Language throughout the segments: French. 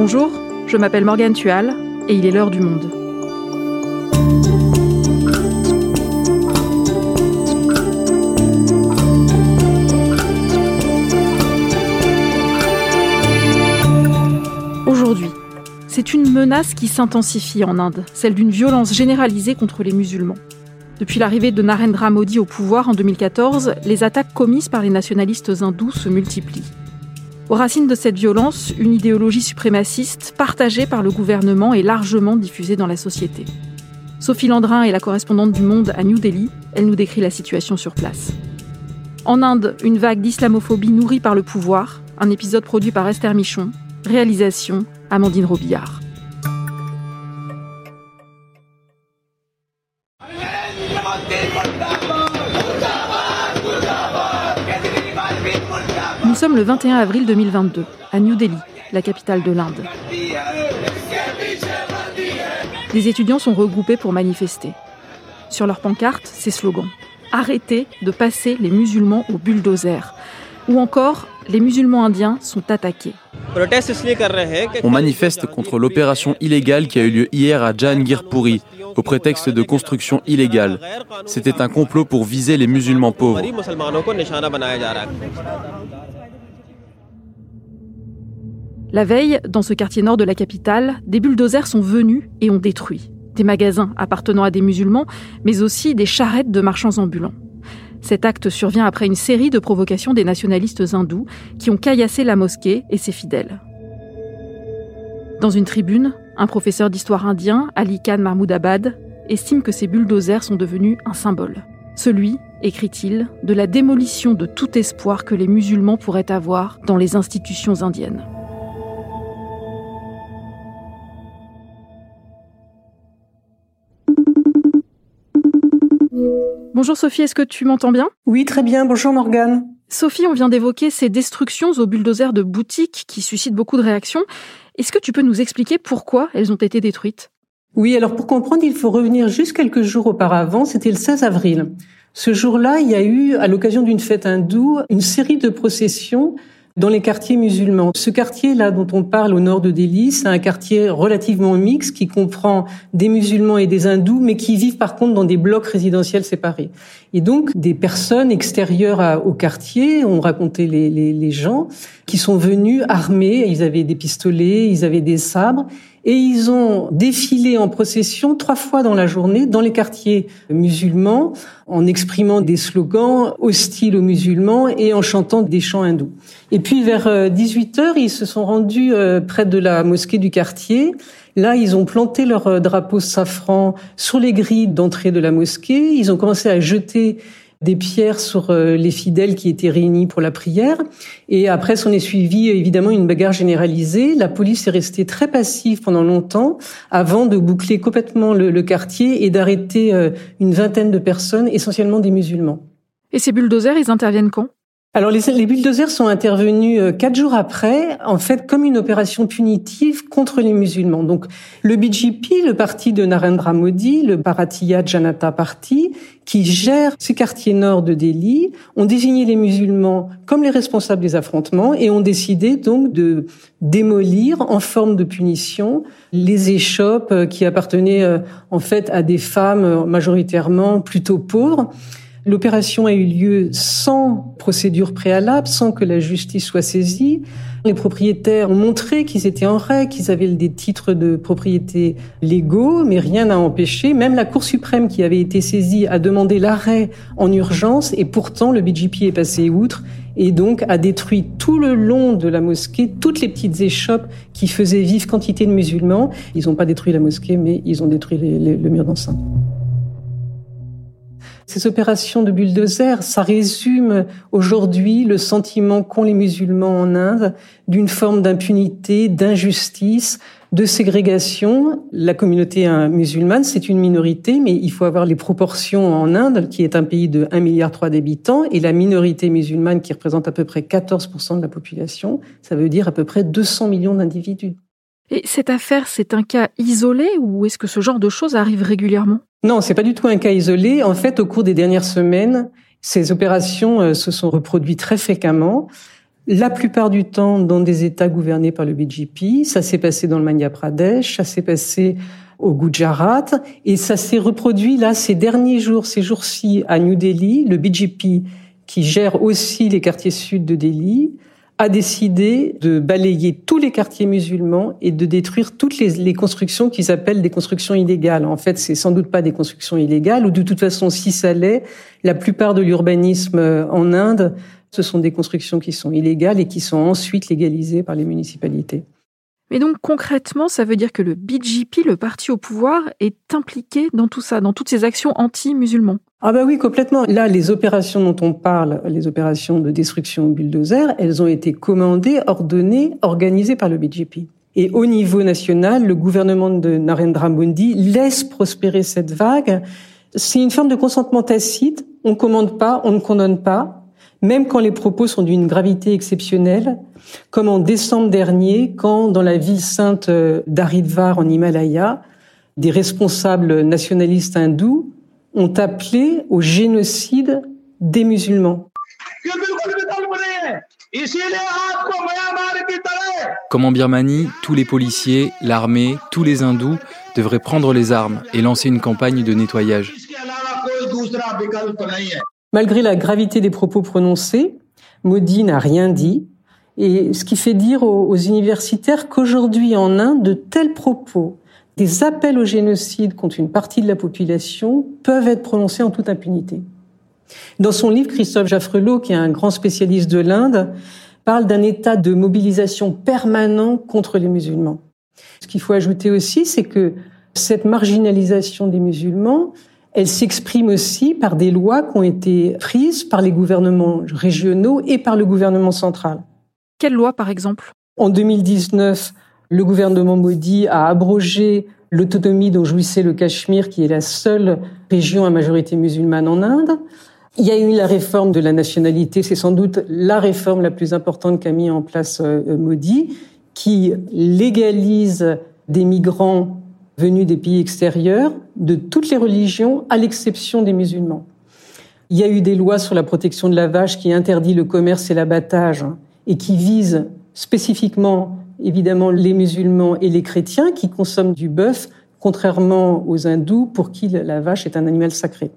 Bonjour, je m'appelle Morgane Tual et il est l'heure du monde. Aujourd'hui, c'est une menace qui s'intensifie en Inde, celle d'une violence généralisée contre les musulmans. Depuis l'arrivée de Narendra Modi au pouvoir en 2014, les attaques commises par les nationalistes hindous se multiplient. Aux racines de cette violence, une idéologie suprémaciste partagée par le gouvernement et largement diffusée dans la société. Sophie Landrin est la correspondante du Monde à New Delhi. Elle nous décrit la situation sur place. En Inde, une vague d'islamophobie nourrie par le pouvoir, un épisode produit par Esther Michon, réalisation Amandine Robillard. Sommes le 21 avril 2022, à New Delhi, la capitale de l'Inde. Des étudiants sont regroupés pour manifester. Sur leurs pancartes, ces slogans. Arrêtez de passer les musulmans au bulldozer. Ou encore, les musulmans indiens sont attaqués. On manifeste contre l'opération illégale qui a eu lieu hier à Jahangirpuri, au prétexte de construction illégale. C'était un complot pour viser les musulmans pauvres. La veille, dans ce quartier nord de la capitale, des bulldozers sont venus et ont détruit des magasins appartenant à des musulmans, mais aussi des charrettes de marchands ambulants. Cet acte survient après une série de provocations des nationalistes hindous qui ont caillassé la mosquée et ses fidèles. Dans une tribune, un professeur d'histoire indien, Ali Khan Mahmoudabad, estime que ces bulldozers sont devenus un symbole. Celui, écrit-il, de la démolition de tout espoir que les musulmans pourraient avoir dans les institutions indiennes. Bonjour Sophie, est-ce que tu m'entends bien? Oui, très bien. Bonjour Morgane. Sophie, on vient d'évoquer ces destructions au bulldozer de boutiques qui suscitent beaucoup de réactions. Est-ce que tu peux nous expliquer pourquoi elles ont été détruites? Oui, alors pour comprendre, il faut revenir juste quelques jours auparavant, c'était le 16 avril. Ce jour-là, il y a eu, à l'occasion d'une fête hindoue, une série de processions dans les quartiers musulmans. Ce quartier-là dont on parle au nord de Delhi, c'est un quartier relativement mixte qui comprend des musulmans et des hindous, mais qui vivent par contre dans des blocs résidentiels séparés. Et donc des personnes extérieures au quartier, ont raconté les, les, les gens, qui sont venus armés, ils avaient des pistolets, ils avaient des sabres, et ils ont défilé en procession trois fois dans la journée dans les quartiers musulmans en exprimant des slogans hostiles aux musulmans et en chantant des chants hindous. Et puis vers 18 euh, heures, ils se sont rendus euh, près de la mosquée du quartier. Là, ils ont planté leur euh, drapeau safran sur les grilles d'entrée de la mosquée. Ils ont commencé à jeter des pierres sur euh, les fidèles qui étaient réunis pour la prière. Et après, s'en est suivi évidemment une bagarre généralisée. La police est restée très passive pendant longtemps avant de boucler complètement le, quartier et d'arrêter euh, une vingtaine de personnes, essentiellement des musulmans. Et ces bulldozers, ils interviennent quand? Alors les, les, bulldozers sont intervenus euh, quatre jours après, en fait comme une opération punitive contre les musulmans. Donc le BJP, le parti de Narendra Modi, le Bharatiya Janata Party, qui gère ce quartier nord de Delhi, ont désigné les musulmans comme les responsables des affrontements et ont décidé donc de démolir en forme de punition les échoppes euh, qui appartenaient euh, en fait à des femmes majoritairement plutôt pauvres. L'opération a eu lieu sans procédure préalable, sans que la justice soit saisie. Les propriétaires ont montré qu'ils étaient en règle, qu'ils avaient des titres de propriété légaux, mais rien n'a empêché. Même la Cour suprême qui avait été saisie a demandé l'arrêt en urgence et pourtant le BGP est passé outre et donc a détruit tout le long de la mosquée toutes les petites échoppes qui faisaient vivre quantité de musulmans. Ils n'ont pas détruit la mosquée, mais ils ont détruit le mur d'enceinte. Ces opérations de bulldozer, ça résume aujourd'hui le sentiment qu'ont les musulmans en Inde d'une forme d'impunité, d'injustice, de ségrégation. La communauté musulmane, c'est une minorité, mais il faut avoir les proportions en Inde, qui est un pays de 1,3 milliard d'habitants, et la minorité musulmane qui représente à peu près 14% de la population, ça veut dire à peu près 200 millions d'individus. Et cette affaire, c'est un cas isolé ou est-ce que ce genre de choses arrive régulièrement? Non, c'est pas du tout un cas isolé. En fait, au cours des dernières semaines, ces opérations euh, se sont reproduites très fréquemment. la plupart du temps dans des États gouvernés par le BJP. Ça s'est passé dans le Madhya Pradesh, ça s'est passé au Gujarat et ça s'est reproduit là ces derniers jours, ces jours-ci à New Delhi. Le BJP qui gère aussi les quartiers sud de Delhi a décidé de balayer tous les quartiers musulmans et de détruire toutes les, constructions qu'ils appellent des constructions illégales. En fait, c'est sans doute pas des constructions illégales, ou de toute façon, si ça l'est, la plupart de l'urbanisme en Inde, ce sont des constructions qui sont illégales et qui sont ensuite légalisées par les municipalités. Mais donc concrètement, ça veut dire que le BJP, le parti au pouvoir, est impliqué dans tout ça, dans toutes ces actions anti-musulmans. Ah bah oui, complètement. Là, les opérations dont on parle, les opérations de destruction au bulldozer, elles ont été commandées, ordonnées, organisées par le BJP. Et au niveau national, le gouvernement de Narendra Modi laisse prospérer cette vague. C'est une forme de consentement tacite. On commande pas, on ne condamne pas, même quand les propos sont d'une gravité exceptionnelle, comme en décembre dernier, quand dans la ville sainte d'Haridvar en Himalaya, des responsables nationalistes hindous ont appelé au génocide des musulmans. Comme en Birmanie, tous les policiers, l'armée, tous les hindous devraient prendre les armes et lancer une campagne de nettoyage. Malgré la gravité des propos prononcés, Modi n'a rien dit, et ce qui fait dire aux, universitaires qu'aujourd'hui en Inde, de tels propos des appels au génocide contre une partie de la population peuvent être prononcés en toute impunité. Dans son livre, Christophe Jaffrelot, qui est un grand spécialiste de l'Inde, parle d'un état de mobilisation permanent contre les musulmans. Ce qu'il faut ajouter aussi, c'est que cette marginalisation des musulmans, elle s'exprime aussi par des lois qui ont été prises par les gouvernements régionaux et par le gouvernement central. Quelle loi, par exemple? En 2019, le gouvernement Modi a abrogé l'autonomie dont jouissait le Cachemire, qui est la seule région à majorité musulmane en Inde. Il y a eu la réforme de la nationalité, c'est sans doute la réforme la plus importante qu'a mis en place euh, Modi, qui légalise des migrants venus des pays extérieurs, de toutes les religions, à l'exception des musulmans. Il y a eu des lois sur la protection de la vache qui interdit le commerce et l'abattage et qui visent spécifiquement évidemment les musulmans et les chrétiens qui consomment du bœuf, contrairement aux hindous pour qui la vache est un animal sacré.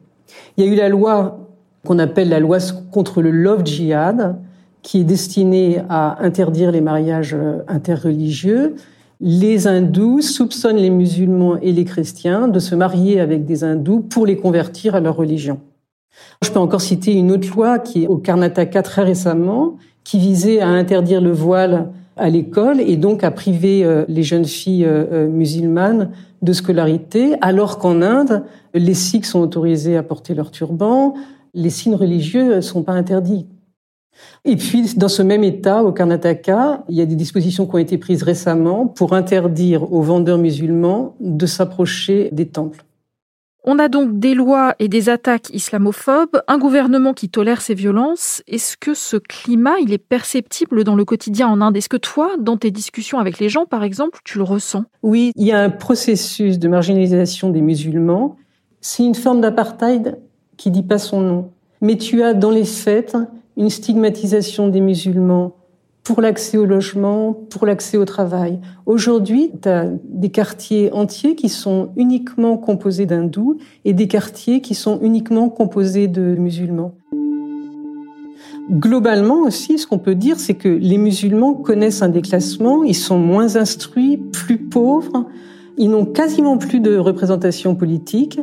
Il y a eu la loi qu'on appelle la loi contre le love djihad, qui est destinée à interdire les mariages interreligieux. Les hindous soupçonnent les musulmans et les chrétiens de se marier avec des hindous pour les convertir à leur religion. Je peux encore citer une autre loi qui est au Karnataka très récemment, qui visait à interdire le voile à l'école et donc à priver euh, les jeunes filles euh, euh, musulmanes de scolarité, alors qu'en Inde, les Sikhs sont autorisés à porter leur turban, les signes religieux ne sont pas interdits. Et puis, dans ce même État, au Karnataka, il y a des dispositions qui ont été prises récemment pour interdire aux vendeurs musulmans de s'approcher des temples. On a donc des lois et des attaques islamophobes, un gouvernement qui tolère ces violences. Est-ce que ce climat, il est perceptible dans le quotidien en Inde? Est-ce que toi, dans tes discussions avec les gens, par exemple, tu le ressens? Oui, il y a un processus de marginalisation des musulmans. C'est une forme d'apartheid qui dit pas son nom. Mais tu as dans les faits une stigmatisation des musulmans pour l'accès au logement, pour l'accès au travail. Aujourd'hui, tu as des quartiers entiers qui sont uniquement composés d'hindous et des quartiers qui sont uniquement composés de musulmans. Globalement aussi, ce qu'on peut dire, c'est que les musulmans connaissent un déclassement, ils sont moins instruits, plus pauvres, ils n'ont quasiment plus de représentation politique.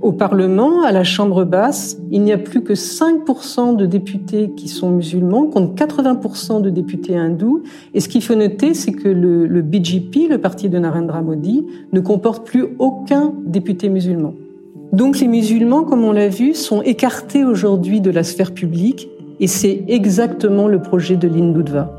Au Parlement, à la Chambre basse, il n'y a plus que 5% de députés qui sont musulmans, contre 80% de députés hindous. Et ce qu'il faut noter, c'est que le, le, BJP, le parti de Narendra Modi, ne comporte plus aucun député musulman. Donc les musulmans, comme on l'a vu, sont écartés aujourd'hui de la sphère publique, et c'est exactement le projet de l'Hindutva.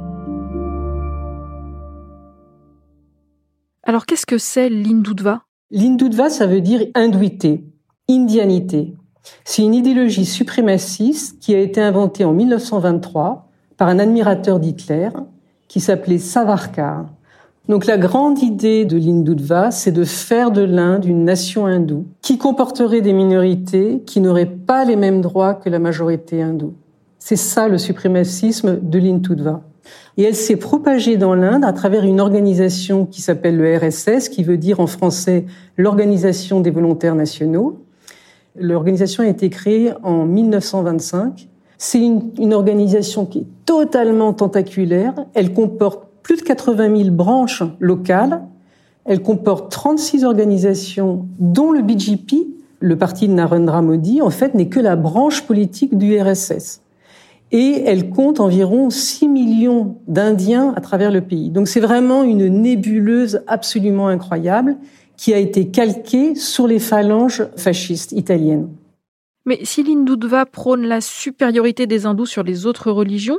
Alors qu'est-ce que c'est l'Hindutva L'Hindutva, ça veut dire hindouité indianité. C'est une idéologie suprémaciste qui a été inventée en 1923 par un admirateur d'Hitler qui s'appelait Savarkar. Donc la grande idée de l'Hindutva, c'est de faire de l'Inde une nation hindoue qui comporterait des minorités qui n'auraient pas les mêmes droits que la majorité hindoue. C'est ça le suprémacisme de l'Hindutva. Et elle s'est propagée dans l'Inde à travers une organisation qui s'appelle le RSS, qui veut dire en français l'Organisation des volontaires nationaux. L'organisation a été créée en 1925. C'est une, une, organisation qui est totalement tentaculaire. Elle comporte plus de 80 000 branches locales. Elle comporte 36 organisations, dont le BJP, le parti de Narendra Modi, en fait, n'est que la branche politique du RSS et elle compte environ 6 millions d'Indiens à travers le pays. Donc c'est vraiment une nébuleuse absolument incroyable qui a été calquée sur les phalanges fascistes italiennes. Mais si l'Hindoutva prône la supériorité des hindous sur les autres religions,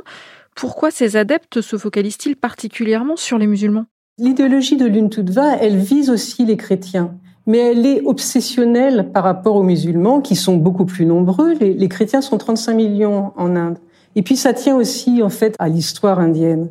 pourquoi ces adeptes se focalisent-ils particulièrement sur les musulmans? L'idéologie de l'Hindoutva, elle vise aussi les chrétiens mais elle est obsessionnelle par rapport aux musulmans qui sont beaucoup plus nombreux. Les, les, chrétiens sont 35 millions en Inde. Et puis ça tient aussi en fait à l'histoire indienne.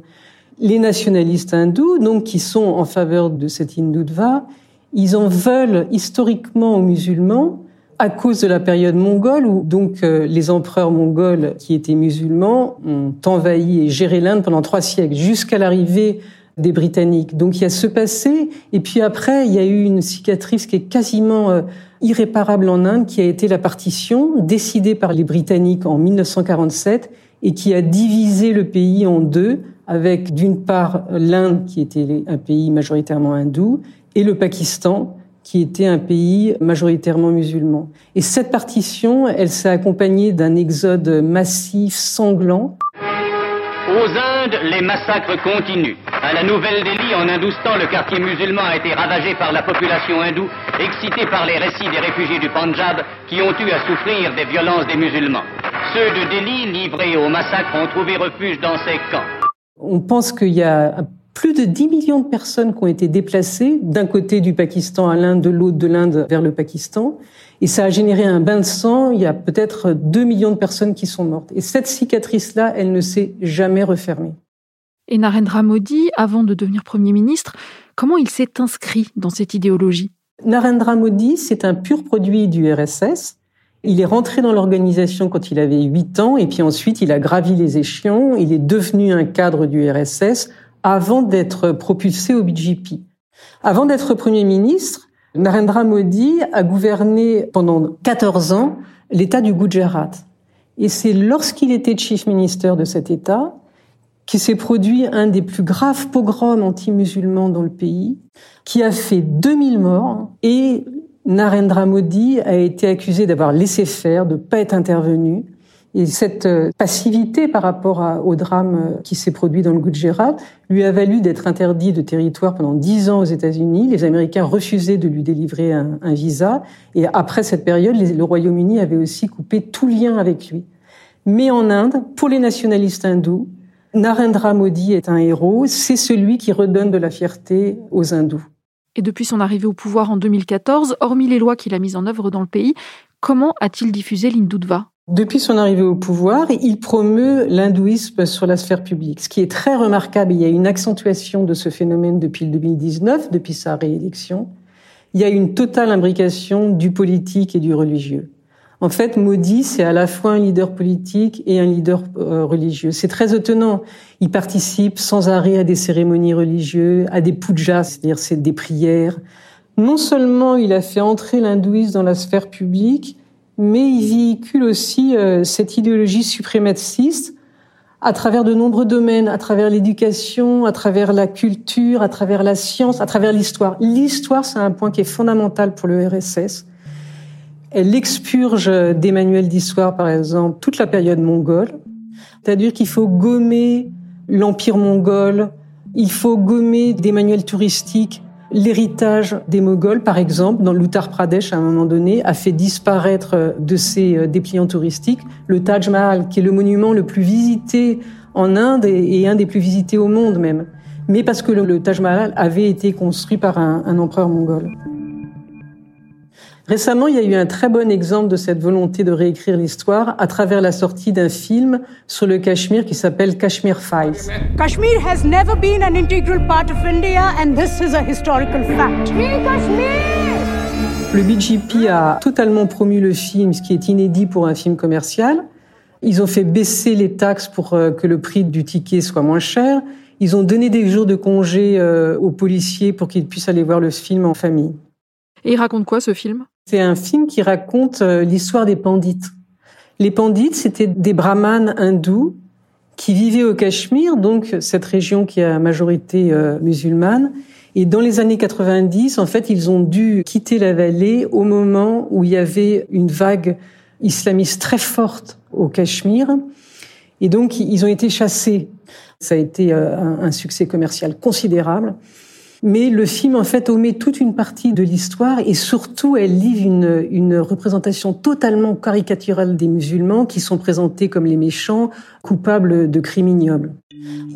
Les nationalistes hindous, donc qui sont en faveur de cette hindutva, ils en veulent historiquement aux musulmans à cause de la période mongole où donc euh, les empereurs mongols qui étaient musulmans ont envahi et géré l'Inde pendant trois siècles jusqu'à l'arrivée des Britanniques. Donc il y a ce passé et puis après il y a eu une cicatrice qui est quasiment euh, irréparable en Inde qui a été la partition décidée par les Britanniques en 1947 et qui a divisé le pays en deux, avec d'une part l'Inde, qui était un pays majoritairement hindou, et le Pakistan, qui était un pays majoritairement musulman. Et cette partition, elle s'est accompagnée d'un exode massif, sanglant. Aux Indes, les massacres continuent. À la Nouvelle-Delhi, en Hindustan, le quartier musulman a été ravagé par la population hindoue, excitée par les récits des réfugiés du Punjab qui ont eu à souffrir des violences des musulmans. Ceux de Delhi, livrés au massacre, ont trouvé refuge dans ces camps. On pense qu'il y a plus de 10 millions de personnes qui ont été déplacées d'un côté du Pakistan à l'Inde, de l'autre de l'Inde vers le Pakistan. Et ça a généré un bain de sang. Il y a peut-être 2 millions de personnes qui sont mortes. Et cette cicatrice-là, elle ne s'est jamais refermée. Et Narendra Modi, avant de devenir Premier ministre, comment il s'est inscrit dans cette idéologie? Narendra Modi, c'est un pur produit du RSS. Il est rentré dans l'organisation quand il avait 8 ans et puis ensuite il a gravi les échelons. Il est devenu un cadre du RSS avant d'être propulsé au BJP. Avant d'être Premier ministre, Narendra Modi a gouverné pendant 14 ans l'État du Gujarat. Et c'est lorsqu'il était Chief Minister de cet État qu'il s'est produit un des plus graves pogroms anti-musulmans dans le pays, qui a fait 2000 morts et Narendra Modi a été accusé d'avoir laissé faire, de ne pas être intervenu. Et cette euh, passivité par rapport au drame euh, qui s'est produit dans le Gujarat lui a valu d'être interdit de territoire pendant dix ans aux États-Unis. Les Américains refusaient de lui délivrer un, visa. Et après cette période, le Royaume-Uni avait aussi coupé tout lien avec lui. Mais en Inde, pour les nationalistes hindous, Narendra Modi est un héros. C'est celui qui redonne de la fierté aux hindous. Et depuis son arrivée au pouvoir en 2014, hormis les lois qu'il a mises en œuvre dans le pays, comment a-t-il diffusé l'Hindoutva depuis son arrivée au pouvoir, il promeut l'hindouisme sur la sphère publique, ce qui est très remarquable. Il y a une accentuation de ce phénomène depuis le 2019, depuis sa réélection. Il y a une totale imbrication du politique et du religieux. En fait, Modi, c'est à la fois un leader politique et un leader euh, religieux. C'est très étonnant. Il participe sans arrêt à des cérémonies religieuses, à des pujas, c'est-à-dire c'est des prières. Non seulement il a fait entrer l'hindouisme dans la sphère publique, mais il véhicule aussi euh, cette idéologie suprématiste à travers de nombreux domaines, à travers l'éducation, à travers la culture, à travers la science, à travers l'histoire. L'histoire, c'est un point qui est fondamental pour le RSS. Elle expurge des manuels d'histoire, par exemple, toute la période mongole. C'est-à-dire qu'il faut gommer l'empire mongol, il faut gommer des manuels touristiques. L'héritage des Moghols, par exemple, dans l'Uttar Pradesh, à un moment donné, a fait disparaître de ces euh, dépliants touristiques le Taj Mahal, qui est le monument le plus visité en Inde et un des plus visités au monde même. Mais parce que le Taj Mahal avait été construit par un empereur mongol. Récemment, il y a eu un très bon exemple de cette volonté de réécrire l'histoire à travers la sortie d'un film sur le Cachemire qui s'appelle Kashmir Files. Kashmir has never been an integral part of India and this is a historical fact. Le BJP a totalement promu le film, ce qui est inédit pour un film commercial. Ils ont fait baisser les taxes pour euh, que le prix du ticket soit moins cher. Ils ont donné des jours de congé euh, aux policiers pour qu'ils puissent aller voir le film en famille. Et il raconte quoi ce film? C'est un film qui raconte euh, l'histoire des pandites. Les pandites, c'était des brahmanes hindous qui vivaient au Cachemire, donc cette région qui a majorité musulmane. Et dans les années 90, en fait, ils ont dû quitter la vallée au moment où il y avait une vague islamiste très forte au Cachemire. Et donc, ils ont été chassés. Ça a été euh, un succès commercial considérable. Mais le film, en fait, omet toute une partie de l'histoire et surtout, elle livre une, une représentation totalement caricaturale des musulmans qui sont présentés comme les méchants, coupables de crimes ignobles.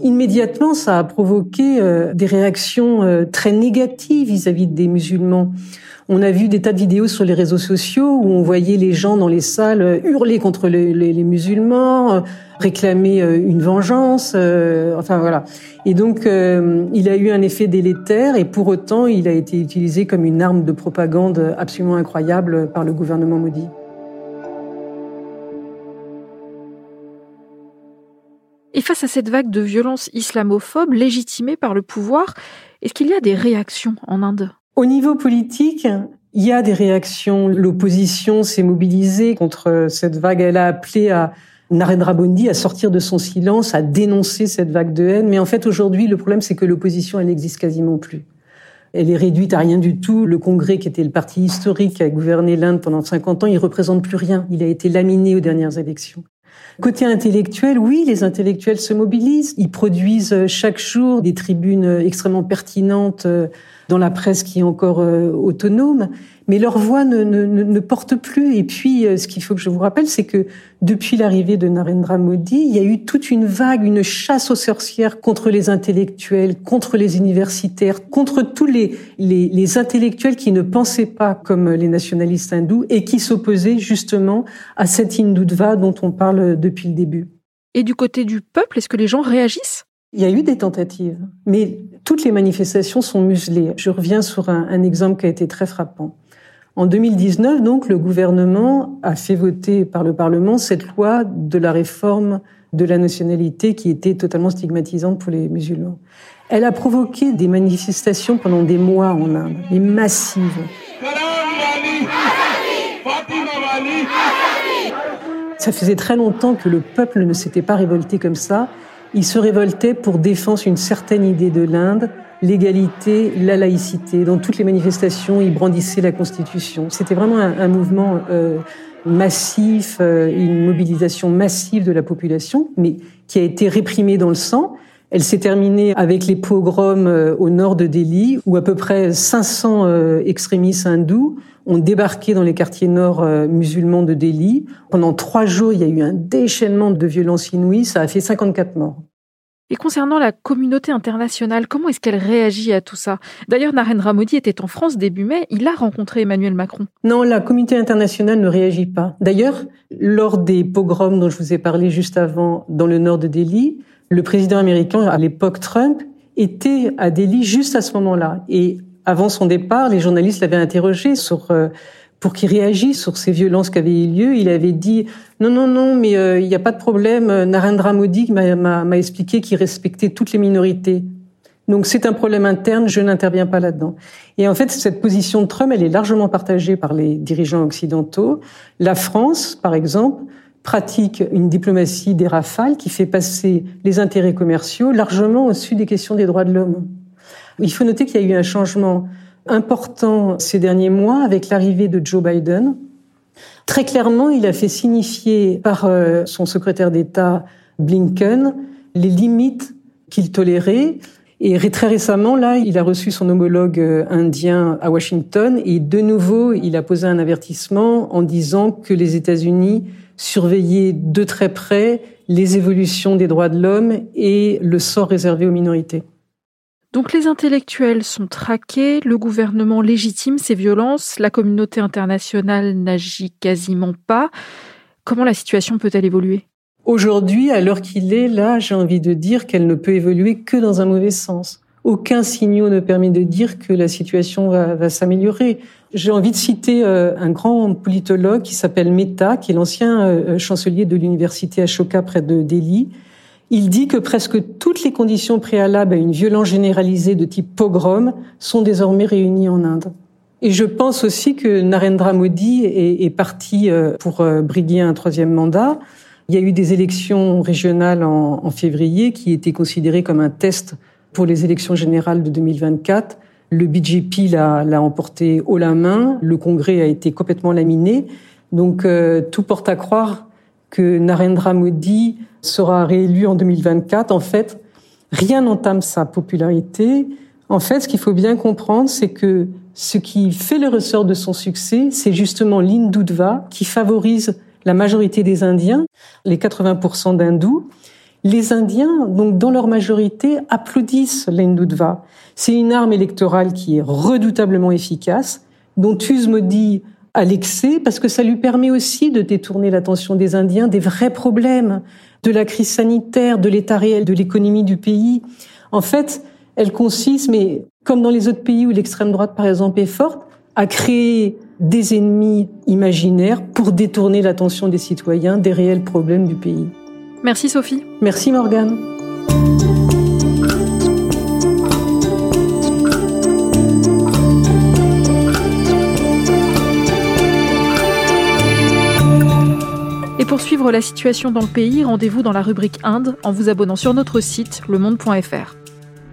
Immédiatement, ça a provoqué euh, des réactions euh, très négatives vis-à-vis des musulmans. On a vu des tas de vidéos sur les réseaux sociaux où on voyait les gens dans les salles euh, hurler contre les, les, musulmans, réclamer une vengeance, enfin voilà. Et donc, il a eu un effet délétère et pour autant, il a été utilisé comme une arme de propagande absolument incroyable par le gouvernement maudit. Et face à cette vague de violence islamophobe légitimée par le pouvoir, est-ce qu'il y a des réactions en Inde? Au niveau politique, il y a des réactions. L'opposition s'est mobilisée contre cette vague. Elle a appelé à Narendra Modi à sortir de son silence, à dénoncer cette vague de haine. Mais en fait, aujourd'hui, le problème, c'est que l'opposition, elle n'existe quasiment plus. Elle est réduite à rien du tout. Le Congrès, qui était le parti historique qui a gouverné l'Inde pendant 50 ans, il représente plus rien. Il a été laminé aux dernières élections. Côté intellectuel, oui, les intellectuels se mobilisent. Ils produisent chaque jour des tribunes extrêmement pertinentes euh, dans la presse qui est encore euh, autonome, mais leur voix ne, ne, ne, porte plus. Et puis, euh, ce qu'il faut que je vous rappelle, c'est que depuis l'arrivée de Narendra Modi, il y a eu toute une vague, une chasse aux sorcières contre les intellectuels, contre les universitaires, contre tous les, les, les intellectuels qui ne pensaient pas comme les nationalistes hindous et qui s'opposaient justement à cette hindutva dont on parle depuis le début. Et du côté du peuple, est-ce que les gens réagissent? Il y a eu des tentatives, mais toutes les manifestations sont muselées. Je reviens sur un, exemple qui a été très frappant. En 2019, donc, le gouvernement a fait voter par le Parlement cette loi de la réforme de la nationalité qui était totalement stigmatisante pour les musulmans. Elle a provoqué des manifestations pendant des mois en Inde, mais massives. Ça faisait très longtemps que le peuple ne s'était pas révolté comme ça. Il se révoltait pour défendre une certaine idée de l'Inde, l'égalité, la laïcité. Dans toutes les manifestations, il brandissait la Constitution. C'était vraiment un, mouvement euh, massif, euh, une mobilisation massive de la population, mais qui a été réprimée dans le sang. Elle s'est terminée avec les pogroms euh, au nord de Delhi, où à peu près 500 extrémistes hindous ont débarqué dans les quartiers nord musulmans de Delhi. Pendant trois jours, il y a eu un déchaînement de violence inouïe. Ça a fait 54 morts. Et concernant la communauté internationale, comment est-ce qu'elle réagit à tout ça? D'ailleurs, Narendra Modi était en France début mai, il a rencontré Emmanuel Macron. Non, la communauté internationale ne réagit pas. D'ailleurs, lors des pogroms dont je vous ai parlé juste avant dans le nord de Delhi, le président américain, à l'époque Trump, était à Delhi juste à ce moment-là. Et avant son départ, les journalistes l'avaient interrogé sur euh, pour qu'il réagisse sur ces violences qui avaient eu lieu. Il avait dit non, non, non, mais euh, il n'y a pas de problème. Narendra Modi m'a expliqué qu'il respectait toutes les minorités. Donc c'est un problème interne, je n'interviens pas là-dedans. Et en fait, cette position de Trump, elle est largement partagée par les dirigeants occidentaux. La France, par exemple, pratique une diplomatie des rafales qui fait passer les intérêts commerciaux largement au-dessus des questions des droits de l'homme. Il faut noter qu'il y a eu un changement important ces derniers mois avec l'arrivée de Joe Biden. Très clairement, il a fait signifier par euh, son secrétaire d'État Blinken les limites qu'il tolérait. Et très récemment, là, il a reçu son homologue euh, indien à Washington et de nouveau, il a posé un avertissement en disant que les États-Unis surveillaient de très près les évolutions des droits de l'homme et le sort réservé aux minorités. Donc les intellectuels sont traqués, le gouvernement légitime ces violences, la communauté internationale n'agit quasiment pas. Comment la situation peut-elle évoluer? Aujourd'hui, à l'heure qu'il est, là, j'ai envie de dire qu'elle ne peut évoluer que dans un mauvais sens. aucun signaux ne permet de dire que la situation va, s'améliorer. J'ai envie de citer euh, un grand politologue qui s'appelle Mehta, qui est l'ancien euh, chancelier de l'université Ashoka près de Delhi. Il dit que presque toutes les conditions préalables à une violence généralisée de type pogrom sont désormais réunies en Inde. Et je pense aussi que Narendra Modi est, parti euh, pour briguer un troisième mandat. Il y a eu des élections régionales en, février qui étaient considérées comme un test pour les élections générales de 2024. Le BJP l'a emporté haut la main, le Congrès a été complètement laminé. Donc euh, tout porte à croire que Narendra Modi sera réélu en 2024. En fait, rien n'entame sa popularité. En fait, ce qu'il faut bien comprendre, c'est que ce qui fait le ressort de son succès, c'est justement l'hindutva qui favorise la majorité des Indiens, les 80% d'hindous, les Indiens, donc dans leur majorité, applaudissent l'Hindutva. C'est une arme électorale qui est redoutablement efficace, dont use Modi à l'excès, parce que ça lui permet aussi de détourner l'attention des Indiens des vrais problèmes, de la crise sanitaire, de l'état réel de l'économie du pays. En fait, elle consiste, mais comme dans les autres pays où l'extrême droite, par exemple, est forte, à créer des ennemis imaginaires pour détourner l'attention des citoyens des réels problèmes du pays. Merci Sophie. Merci Morgane. Et pour suivre la situation dans le pays, rendez-vous dans la rubrique Inde en vous abonnant sur notre site lemonde.fr.